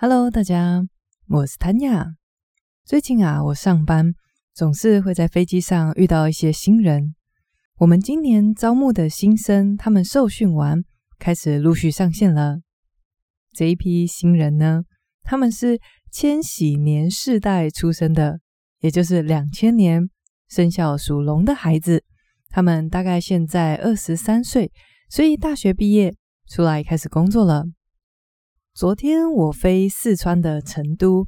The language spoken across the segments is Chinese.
Hello，大家，我是谭雅。最近啊，我上班总是会在飞机上遇到一些新人。我们今年招募的新生，他们受训完，开始陆续上线了。这一批新人呢，他们是千禧年世代出生的，也就是两千年生肖属龙的孩子。他们大概现在二十三岁，所以大学毕业出来开始工作了。昨天我飞四川的成都，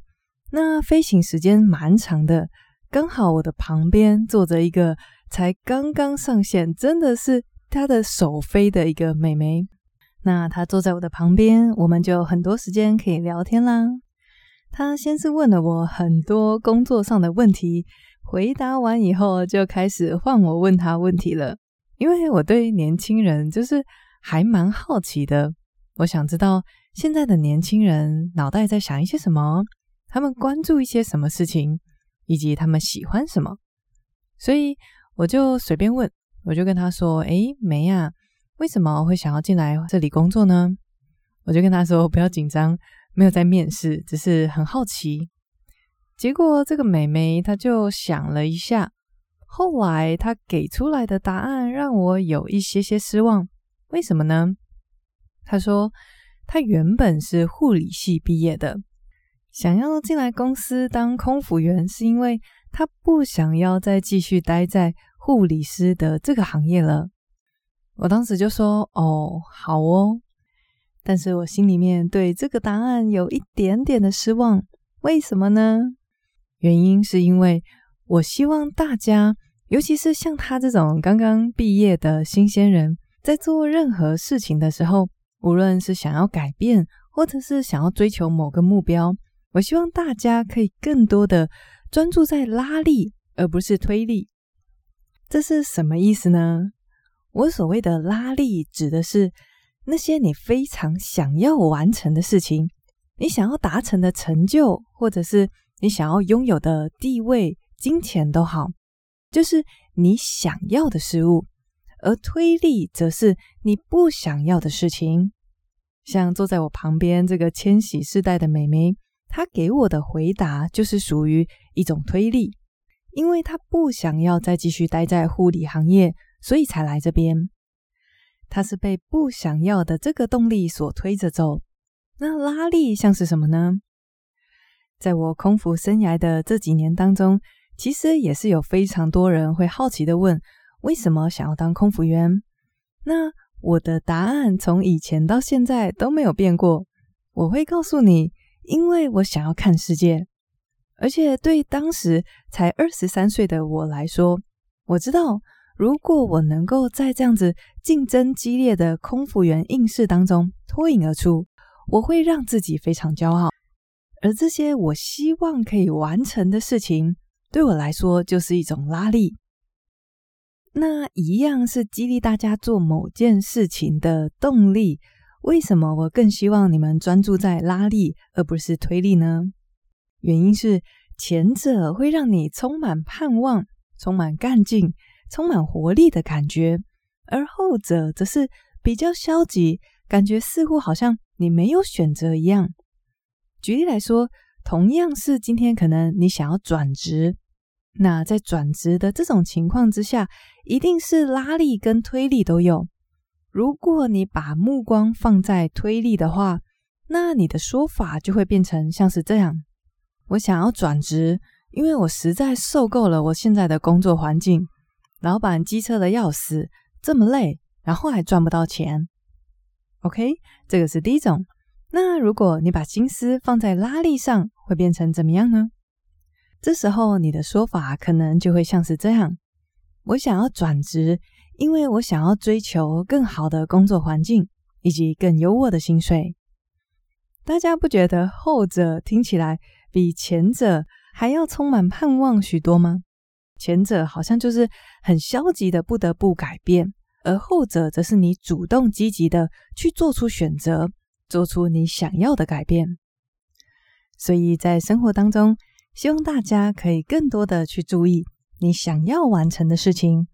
那飞行时间蛮长的，刚好我的旁边坐着一个才刚刚上线，真的是她的首飞的一个美眉。那她坐在我的旁边，我们就很多时间可以聊天啦。她先是问了我很多工作上的问题，回答完以后就开始换我问她问题了，因为我对年轻人就是还蛮好奇的，我想知道。现在的年轻人脑袋在想一些什么？他们关注一些什么事情，以及他们喜欢什么？所以我就随便问，我就跟他说：“诶，梅呀，为什么会想要进来这里工作呢？”我就跟他说：“不要紧张，没有在面试，只是很好奇。”结果这个美眉她就想了一下，后来她给出来的答案让我有一些些失望。为什么呢？她说。他原本是护理系毕业的，想要进来公司当空服员，是因为他不想要再继续待在护理师的这个行业了。我当时就说：“哦，好哦。”但是我心里面对这个答案有一点点的失望。为什么呢？原因是因为我希望大家，尤其是像他这种刚刚毕业的新鲜人，在做任何事情的时候。无论是想要改变，或者是想要追求某个目标，我希望大家可以更多的专注在拉力，而不是推力。这是什么意思呢？我所谓的拉力，指的是那些你非常想要完成的事情，你想要达成的成就，或者是你想要拥有的地位、金钱都好，就是你想要的事物。而推力则是你不想要的事情，像坐在我旁边这个千禧世代的美眉，她给我的回答就是属于一种推力，因为她不想要再继续待在护理行业，所以才来这边。她是被不想要的这个动力所推着走。那拉力像是什么呢？在我空服生涯的这几年当中，其实也是有非常多人会好奇的问。为什么想要当空服员？那我的答案从以前到现在都没有变过。我会告诉你，因为我想要看世界，而且对当时才二十三岁的我来说，我知道如果我能够在这样子竞争激烈的空服员应试当中脱颖而出，我会让自己非常骄傲。而这些我希望可以完成的事情，对我来说就是一种拉力。那一样是激励大家做某件事情的动力。为什么我更希望你们专注在拉力而不是推力呢？原因是前者会让你充满盼望、充满干劲、充满活力的感觉，而后者则是比较消极，感觉似乎好像你没有选择一样。举例来说，同样是今天可能你想要转职。那在转职的这种情况之下，一定是拉力跟推力都有。如果你把目光放在推力的话，那你的说法就会变成像是这样：我想要转职，因为我实在受够了我现在的工作环境，老板机车的要死，这么累，然后还赚不到钱。OK，这个是第一种。那如果你把心思放在拉力上，会变成怎么样呢？这时候，你的说法可能就会像是这样：我想要转职，因为我想要追求更好的工作环境以及更优渥的薪水。大家不觉得后者听起来比前者还要充满盼望许多吗？前者好像就是很消极的不得不改变，而后者则是你主动积极的去做出选择，做出你想要的改变。所以在生活当中，希望大家可以更多的去注意你想要完成的事情，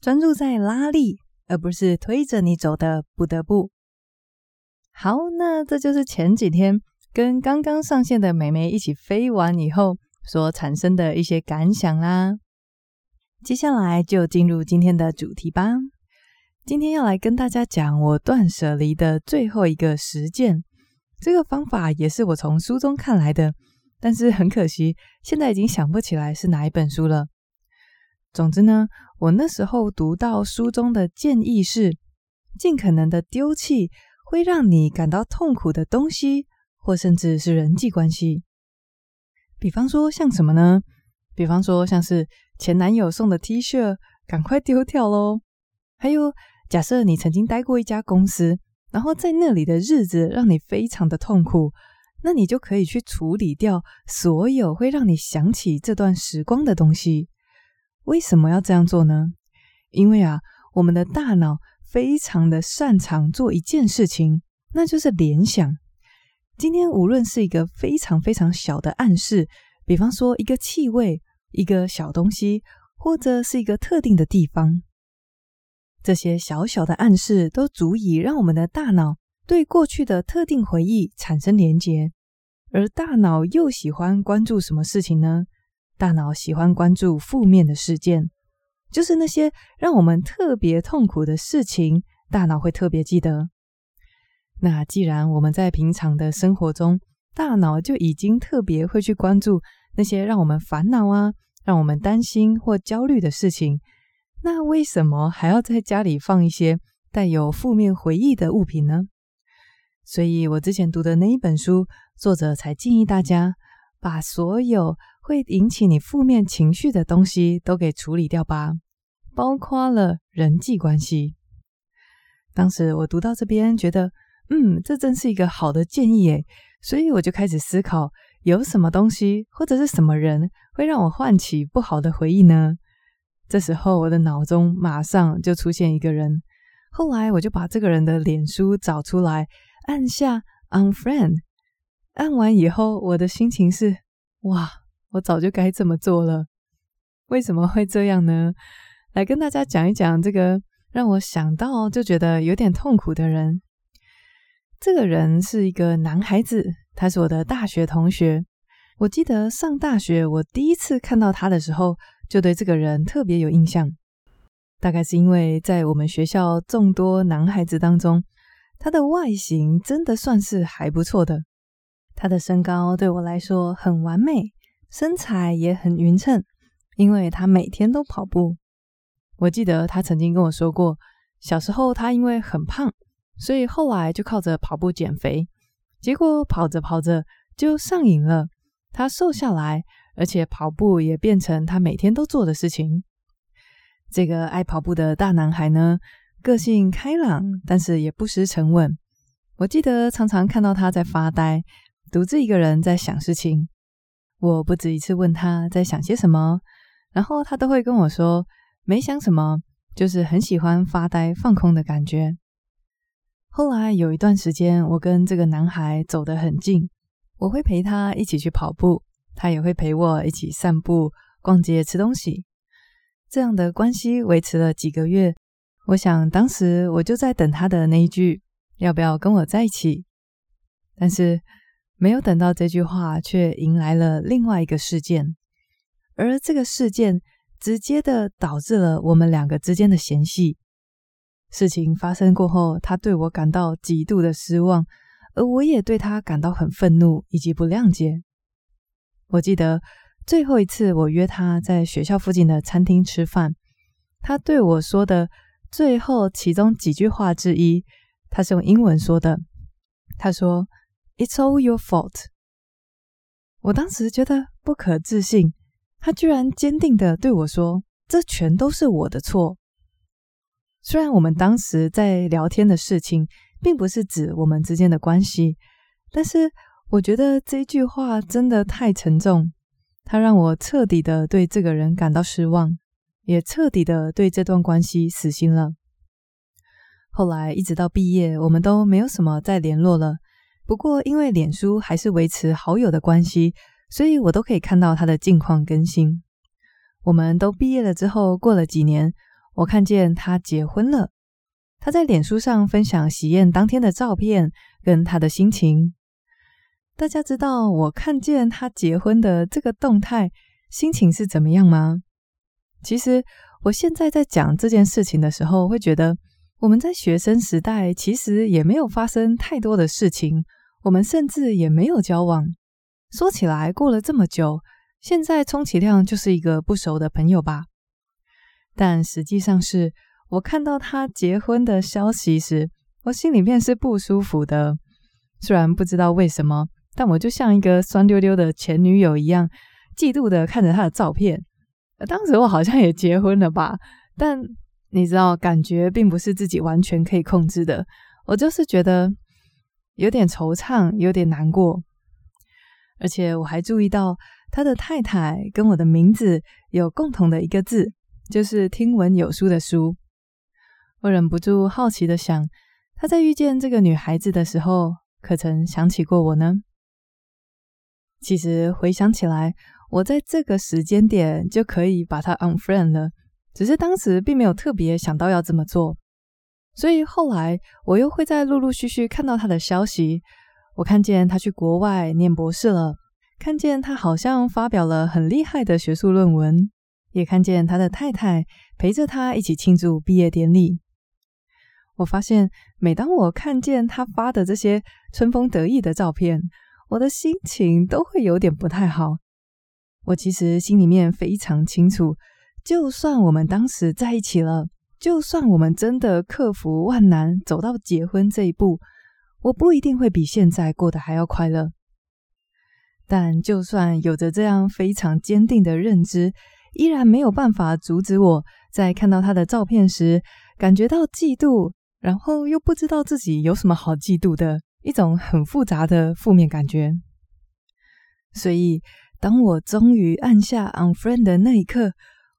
专注在拉力，而不是推着你走的不得不。好，那这就是前几天跟刚刚上线的美眉一起飞完以后所产生的一些感想啦。接下来就进入今天的主题吧。今天要来跟大家讲我断舍离的最后一个实践。这个方法也是我从书中看来的，但是很可惜，现在已经想不起来是哪一本书了。总之呢，我那时候读到书中的建议是，尽可能的丢弃会让你感到痛苦的东西。或甚至是人际关系，比方说像什么呢？比方说像是前男友送的 T 恤，赶快丢掉喽。还有，假设你曾经待过一家公司，然后在那里的日子让你非常的痛苦，那你就可以去处理掉所有会让你想起这段时光的东西。为什么要这样做呢？因为啊，我们的大脑非常的擅长做一件事情，那就是联想。今天无论是一个非常非常小的暗示，比方说一个气味、一个小东西，或者是一个特定的地方，这些小小的暗示都足以让我们的大脑对过去的特定回忆产生连结。而大脑又喜欢关注什么事情呢？大脑喜欢关注负面的事件，就是那些让我们特别痛苦的事情，大脑会特别记得。那既然我们在平常的生活中，大脑就已经特别会去关注那些让我们烦恼啊、让我们担心或焦虑的事情，那为什么还要在家里放一些带有负面回忆的物品呢？所以我之前读的那一本书，作者才建议大家把所有会引起你负面情绪的东西都给处理掉吧，包括了人际关系。当时我读到这边，觉得。嗯，这真是一个好的建议诶，所以我就开始思考，有什么东西或者是什么人会让我唤起不好的回忆呢？这时候我的脑中马上就出现一个人，后来我就把这个人的脸书找出来，按下 unfriend，按完以后，我的心情是，哇，我早就该这么做了。为什么会这样呢？来跟大家讲一讲这个让我想到就觉得有点痛苦的人。这个人是一个男孩子，他是我的大学同学。我记得上大学，我第一次看到他的时候，就对这个人特别有印象。大概是因为在我们学校众多男孩子当中，他的外形真的算是还不错的。他的身高对我来说很完美，身材也很匀称，因为他每天都跑步。我记得他曾经跟我说过，小时候他因为很胖。所以后来就靠着跑步减肥，结果跑着跑着就上瘾了。他瘦下来，而且跑步也变成他每天都做的事情。这个爱跑步的大男孩呢，个性开朗，但是也不失沉稳。我记得常常看到他在发呆，独自一个人在想事情。我不止一次问他在想些什么，然后他都会跟我说没想什么，就是很喜欢发呆放空的感觉。后来有一段时间，我跟这个男孩走得很近，我会陪他一起去跑步，他也会陪我一起散步、逛街、吃东西。这样的关系维持了几个月。我想当时我就在等他的那一句“要不要跟我在一起”，但是没有等到这句话，却迎来了另外一个事件，而这个事件直接的导致了我们两个之间的嫌隙。事情发生过后，他对我感到极度的失望，而我也对他感到很愤怒以及不谅解。我记得最后一次我约他在学校附近的餐厅吃饭，他对我说的最后其中几句话之一，他是用英文说的。他说：“It's all your fault。”我当时觉得不可置信，他居然坚定的对我说：“这全都是我的错。”虽然我们当时在聊天的事情，并不是指我们之间的关系，但是我觉得这句话真的太沉重，它让我彻底的对这个人感到失望，也彻底的对这段关系死心了。后来一直到毕业，我们都没有什么再联络了。不过因为脸书还是维持好友的关系，所以我都可以看到他的近况更新。我们都毕业了之后，过了几年。我看见他结婚了，他在脸书上分享喜宴当天的照片跟他的心情。大家知道我看见他结婚的这个动态，心情是怎么样吗？其实我现在在讲这件事情的时候，会觉得我们在学生时代其实也没有发生太多的事情，我们甚至也没有交往。说起来，过了这么久，现在充其量就是一个不熟的朋友吧。但实际上是我看到他结婚的消息时，我心里面是不舒服的。虽然不知道为什么，但我就像一个酸溜溜的前女友一样，嫉妒的看着他的照片。当时我好像也结婚了吧，但你知道，感觉并不是自己完全可以控制的。我就是觉得有点惆怅，有点难过。而且我还注意到他的太太跟我的名字有共同的一个字，就是听闻有书的书。我忍不住好奇的想，他在遇见这个女孩子的时候，可曾想起过我呢？其实回想起来，我在这个时间点就可以把他 unfriend 了，只是当时并没有特别想到要这么做。所以后来我又会再陆陆续续看到他的消息。我看见他去国外念博士了，看见他好像发表了很厉害的学术论文，也看见他的太太陪着他一起庆祝毕业典礼。我发现，每当我看见他发的这些春风得意的照片，我的心情都会有点不太好。我其实心里面非常清楚，就算我们当时在一起了，就算我们真的克服万难走到结婚这一步。我不一定会比现在过得还要快乐，但就算有着这样非常坚定的认知，依然没有办法阻止我在看到他的照片时感觉到嫉妒，然后又不知道自己有什么好嫉妒的一种很复杂的负面感觉。所以，当我终于按下 unfriend 的那一刻，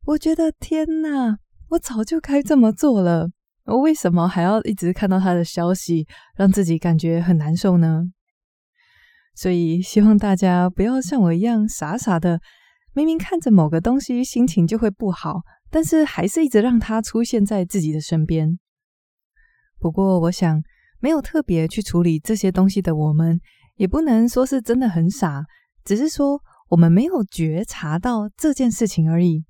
我觉得天哪，我早就该这么做了。我为什么还要一直看到他的消息，让自己感觉很难受呢？所以希望大家不要像我一样傻傻的，明明看着某个东西心情就会不好，但是还是一直让它出现在自己的身边。不过，我想没有特别去处理这些东西的我们，也不能说是真的很傻，只是说我们没有觉察到这件事情而已。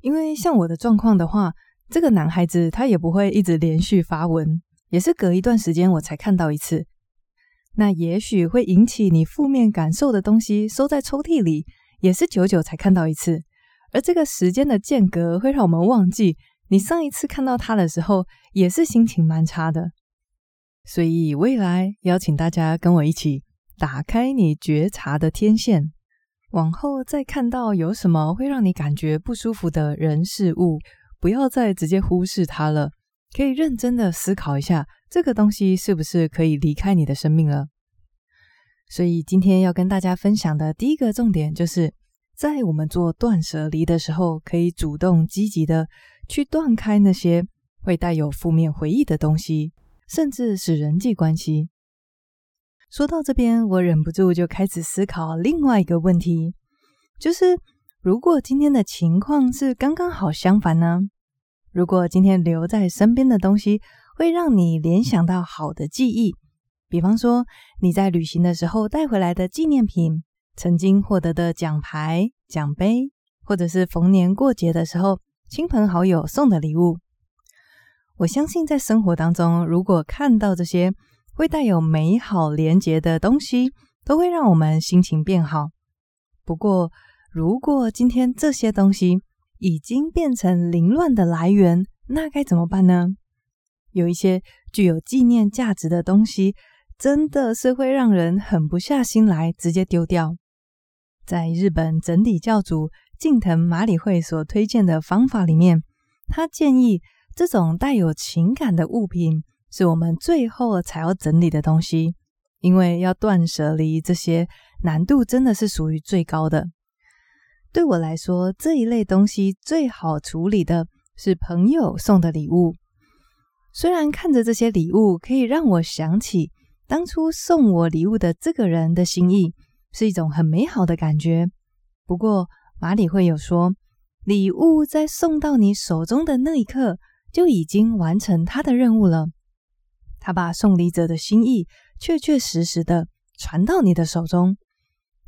因为像我的状况的话，这个男孩子他也不会一直连续发文，也是隔一段时间我才看到一次。那也许会引起你负面感受的东西，收在抽屉里，也是久久才看到一次。而这个时间的间隔会让我们忘记，你上一次看到他的时候，也是心情蛮差的。所以未来邀请大家跟我一起打开你觉察的天线，往后再看到有什么会让你感觉不舒服的人事物。不要再直接忽视它了，可以认真的思考一下，这个东西是不是可以离开你的生命了。所以今天要跟大家分享的第一个重点，就是在我们做断舍离的时候，可以主动积极的去断开那些会带有负面回忆的东西，甚至是人际关系。说到这边，我忍不住就开始思考另外一个问题，就是如果今天的情况是刚刚好相反呢？如果今天留在身边的东西会让你联想到好的记忆，比方说你在旅行的时候带回来的纪念品，曾经获得的奖牌、奖杯，或者是逢年过节的时候亲朋好友送的礼物。我相信在生活当中，如果看到这些会带有美好连结的东西，都会让我们心情变好。不过，如果今天这些东西，已经变成凌乱的来源，那该怎么办呢？有一些具有纪念价值的东西，真的是会让人狠不下心来直接丢掉。在日本整理教主近藤麻里惠所推荐的方法里面，他建议这种带有情感的物品是我们最后才要整理的东西，因为要断舍离这些难度真的是属于最高的。对我来说，这一类东西最好处理的是朋友送的礼物。虽然看着这些礼物可以让我想起当初送我礼物的这个人的心意，是一种很美好的感觉。不过，马里会有说，礼物在送到你手中的那一刻就已经完成他的任务了。他把送礼者的心意确确实实的传到你的手中，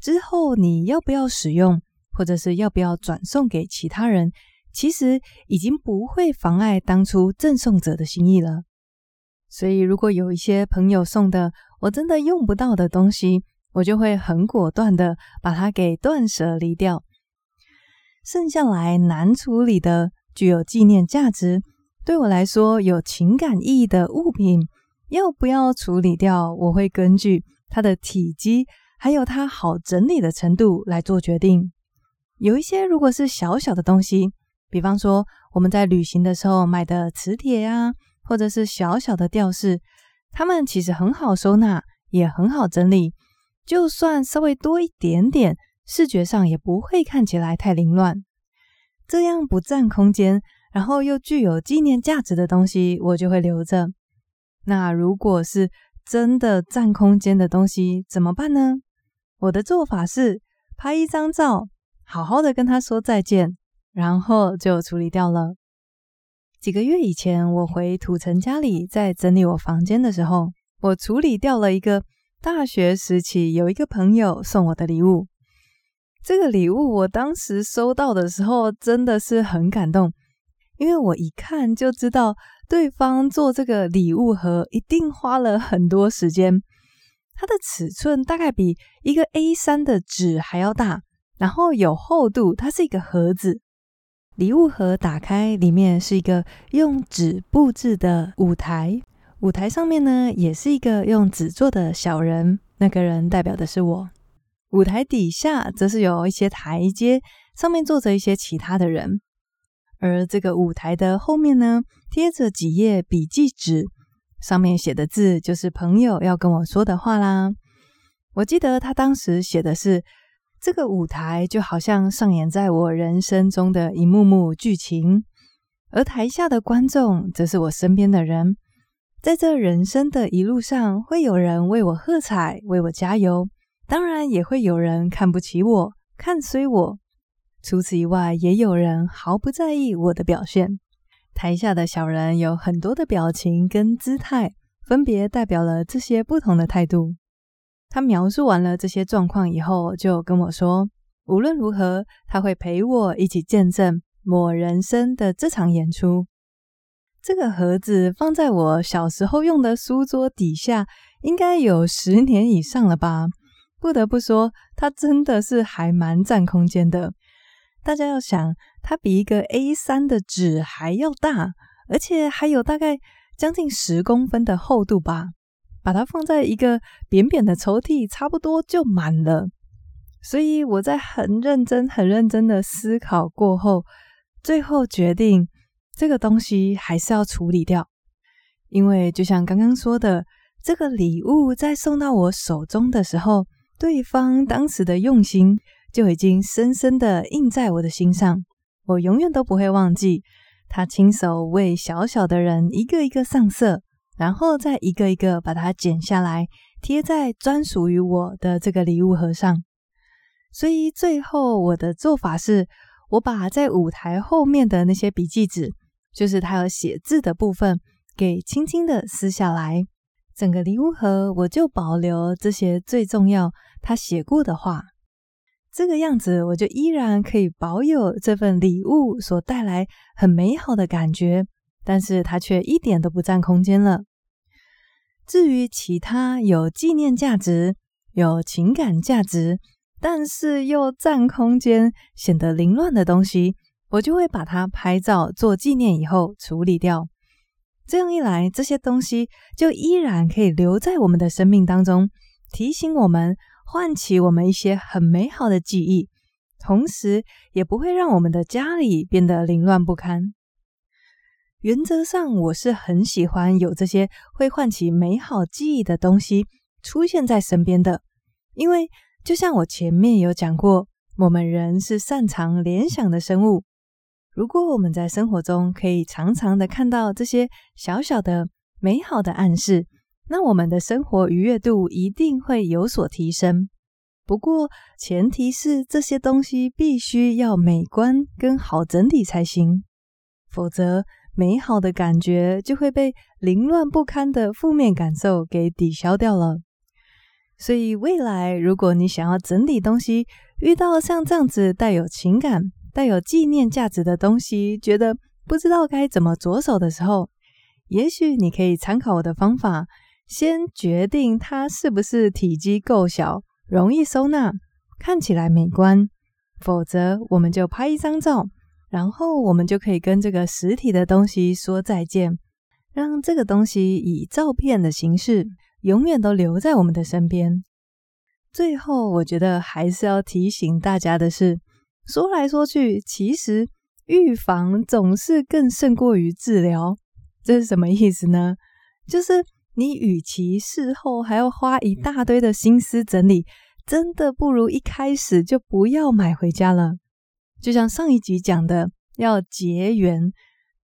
之后你要不要使用，或者是要不要转送给其他人，其实已经不会妨碍当初赠送者的心意了。所以，如果有一些朋友送的我真的用不到的东西，我就会很果断的把它给断舍离掉。剩下来难处理的、具有纪念价值、对我来说有情感意义的物品，要不要处理掉？我会根据它的体积，还有它好整理的程度来做决定。有一些如果是小小的东西，比方说我们在旅行的时候买的磁铁啊。或者是小小的吊饰，它们其实很好收纳，也很好整理。就算稍微多一点点，视觉上也不会看起来太凌乱。这样不占空间，然后又具有纪念价值的东西，我就会留着。那如果是真的占空间的东西，怎么办呢？我的做法是拍一张照，好好的跟他说再见，然后就处理掉了。几个月以前，我回土城家里，在整理我房间的时候，我处理掉了一个大学时期有一个朋友送我的礼物。这个礼物我当时收到的时候，真的是很感动，因为我一看就知道对方做这个礼物盒一定花了很多时间。它的尺寸大概比一个 A3 的纸还要大，然后有厚度，它是一个盒子。礼物盒打开，里面是一个用纸布置的舞台，舞台上面呢也是一个用纸做的小人，那个人代表的是我。舞台底下则是有一些台阶，上面坐着一些其他的人。而这个舞台的后面呢，贴着几页笔记纸，上面写的字就是朋友要跟我说的话啦。我记得他当时写的是。这个舞台就好像上演在我人生中的一幕幕剧情，而台下的观众则是我身边的人。在这人生的一路上，会有人为我喝彩，为我加油，当然也会有人看不起我，看衰我。除此以外，也有人毫不在意我的表现。台下的小人有很多的表情跟姿态，分别代表了这些不同的态度。他描述完了这些状况以后，就跟我说，无论如何，他会陪我一起见证我人生的这场演出。这个盒子放在我小时候用的书桌底下，应该有十年以上了吧？不得不说，它真的是还蛮占空间的。大家要想，它比一个 A3 的纸还要大，而且还有大概将近十公分的厚度吧。把它放在一个扁扁的抽屉，差不多就满了。所以我在很认真、很认真的思考过后，最后决定这个东西还是要处理掉。因为就像刚刚说的，这个礼物在送到我手中的时候，对方当时的用心就已经深深的印在我的心上，我永远都不会忘记他亲手为小小的人一个一个上色。然后再一个一个把它剪下来，贴在专属于我的这个礼物盒上。所以最后我的做法是，我把在舞台后面的那些笔记纸，就是他有写字的部分，给轻轻的撕下来。整个礼物盒我就保留这些最重要他写过的话。这个样子，我就依然可以保有这份礼物所带来很美好的感觉。但是它却一点都不占空间了。至于其他有纪念价值、有情感价值，但是又占空间、显得凌乱的东西，我就会把它拍照做纪念，以后处理掉。这样一来，这些东西就依然可以留在我们的生命当中，提醒我们，唤起我们一些很美好的记忆，同时也不会让我们的家里变得凌乱不堪。原则上，我是很喜欢有这些会唤起美好记忆的东西出现在身边的，因为就像我前面有讲过，我们人是擅长联想的生物。如果我们在生活中可以常常的看到这些小小的美好的暗示，那我们的生活愉悦度一定会有所提升。不过，前提是这些东西必须要美观跟好整理才行，否则，美好的感觉就会被凌乱不堪的负面感受给抵消掉了。所以未来如果你想要整理东西，遇到像这样子带有情感、带有纪念价值的东西，觉得不知道该怎么着手的时候，也许你可以参考我的方法，先决定它是不是体积够小，容易收纳，看起来美观。否则，我们就拍一张照，然后我们就可以跟这个实体的东西说再见，让这个东西以照片的形式永远都留在我们的身边。最后，我觉得还是要提醒大家的是，说来说去，其实预防总是更胜过于治疗。这是什么意思呢？就是你与其事后还要花一大堆的心思整理，真的不如一开始就不要买回家了。就像上一集讲的，要结缘。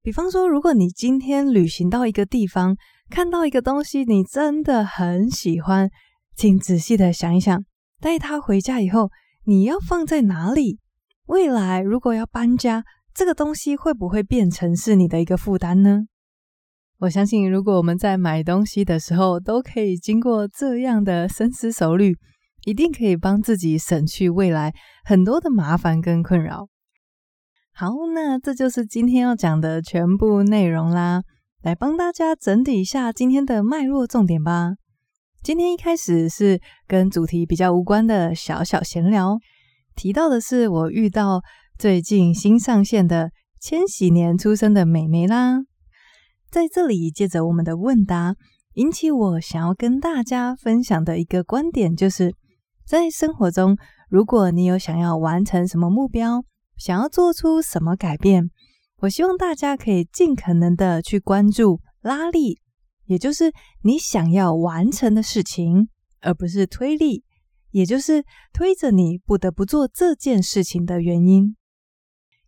比方说，如果你今天旅行到一个地方，看到一个东西，你真的很喜欢，请仔细的想一想，带它回家以后，你要放在哪里？未来如果要搬家，这个东西会不会变成是你的一个负担呢？我相信，如果我们在买东西的时候都可以经过这样的深思熟虑，一定可以帮自己省去未来很多的麻烦跟困扰。好，那这就是今天要讲的全部内容啦。来帮大家整理一下今天的脉络重点吧。今天一开始是跟主题比较无关的小小闲聊，提到的是我遇到最近新上线的千禧年出生的美眉啦。在这里，借着我们的问答，引起我想要跟大家分享的一个观点，就是在生活中，如果你有想要完成什么目标，想要做出什么改变，我希望大家可以尽可能的去关注拉力，也就是你想要完成的事情，而不是推力，也就是推着你不得不做这件事情的原因。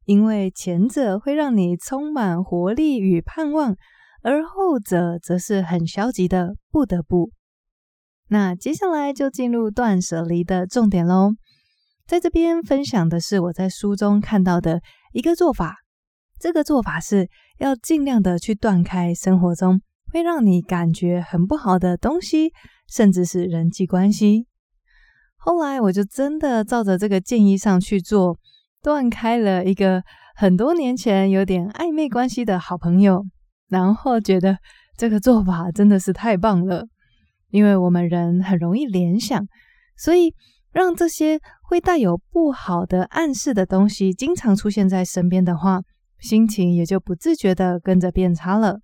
因为前者会让你充满活力与盼望。而后者则是很消极的，不得不。那接下来就进入断舍离的重点喽。在这边分享的是我在书中看到的一个做法。这个做法是要尽量的去断开生活中会让你感觉很不好的东西，甚至是人际关系。后来我就真的照着这个建议上去做，断开了一个很多年前有点暧昧关系的好朋友。然后觉得这个做法真的是太棒了，因为我们人很容易联想，所以让这些会带有不好的暗示的东西经常出现在身边的话，心情也就不自觉的跟着变差了。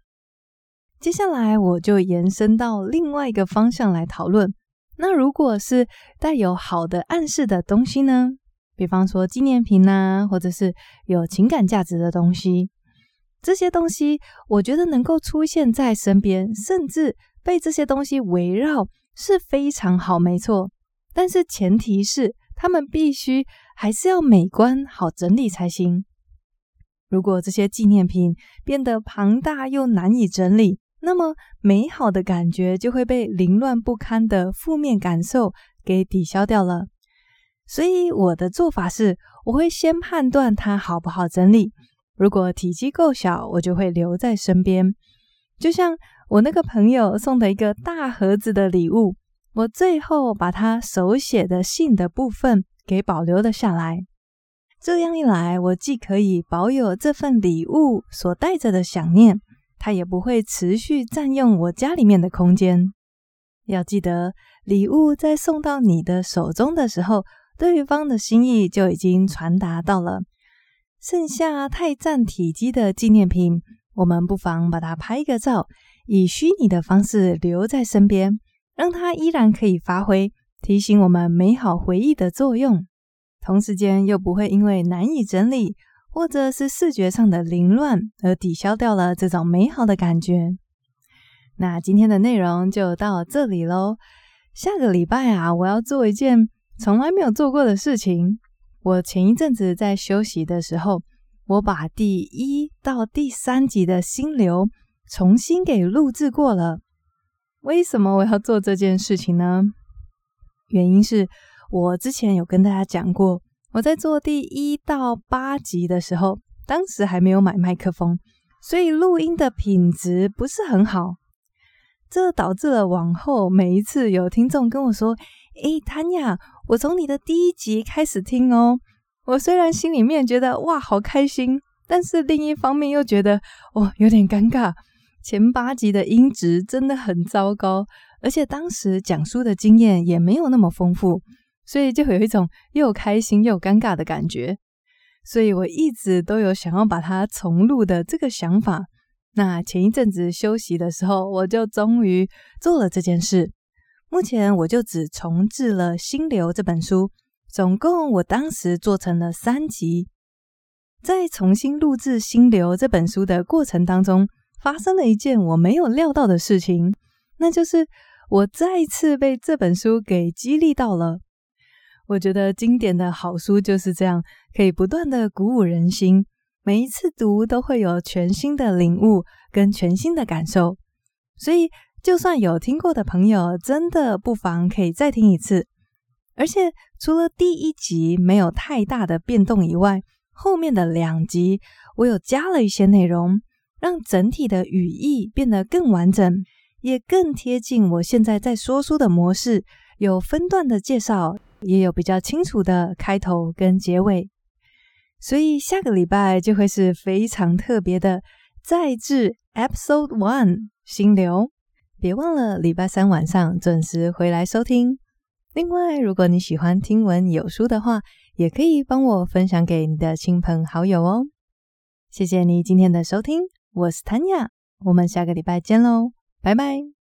接下来我就延伸到另外一个方向来讨论，那如果是带有好的暗示的东西呢？比方说纪念品呐，或者是有情感价值的东西。这些东西，我觉得能够出现在身边，甚至被这些东西围绕，是非常好，没错。但是前提是，他们必须还是要美观、好整理才行。如果这些纪念品变得庞大又难以整理，那么美好的感觉就会被凌乱不堪的负面感受给抵消掉了。所以我的做法是，我会先判断它好不好整理。如果体积够小，我就会留在身边。就像我那个朋友送的一个大盒子的礼物，我最后把他手写的信的部分给保留了下来。这样一来，我既可以保有这份礼物所带着的想念，它也不会持续占用我家里面的空间。要记得，礼物在送到你的手中的时候，对方的心意就已经传达到了。剩下太占体积的纪念品，我们不妨把它拍个照，以虚拟的方式留在身边，让它依然可以发挥提醒我们美好回忆的作用，同时间又不会因为难以整理或者是视觉上的凌乱而抵消掉了这种美好的感觉。那今天的内容就到这里喽，下个礼拜啊，我要做一件从来没有做过的事情。我前一阵子在休息的时候，我把第一到第三集的心流重新给录制过了。为什么我要做这件事情呢？原因是我之前有跟大家讲过，我在做第一到八集的时候，当时还没有买麦克风，所以录音的品质不是很好。这导致了往后每一次有听众跟我说：“诶，谭雅，我从你的第一集开始听哦。”我虽然心里面觉得哇好开心，但是另一方面又觉得哦有点尴尬。前八集的音质真的很糟糕，而且当时讲书的经验也没有那么丰富，所以就有一种又开心又尴尬的感觉。所以我一直都有想要把它重录的这个想法。那前一阵子休息的时候，我就终于做了这件事。目前我就只重制了《心流》这本书，总共我当时做成了三集。在重新录制《心流》这本书的过程当中，发生了一件我没有料到的事情，那就是我再一次被这本书给激励到了。我觉得经典的好书就是这样，可以不断的鼓舞人心。每一次读都会有全新的领悟跟全新的感受，所以就算有听过的朋友，真的不妨可以再听一次。而且除了第一集没有太大的变动以外，后面的两集我有加了一些内容，让整体的语义变得更完整，也更贴近我现在在说书的模式，有分段的介绍，也有比较清楚的开头跟结尾。所以下个礼拜就会是非常特别的再制 Episode One 心流，别忘了礼拜三晚上准时回来收听。另外，如果你喜欢听闻有书的话，也可以帮我分享给你的亲朋好友哦。谢谢你今天的收听，我是谭雅，我们下个礼拜见喽，拜拜。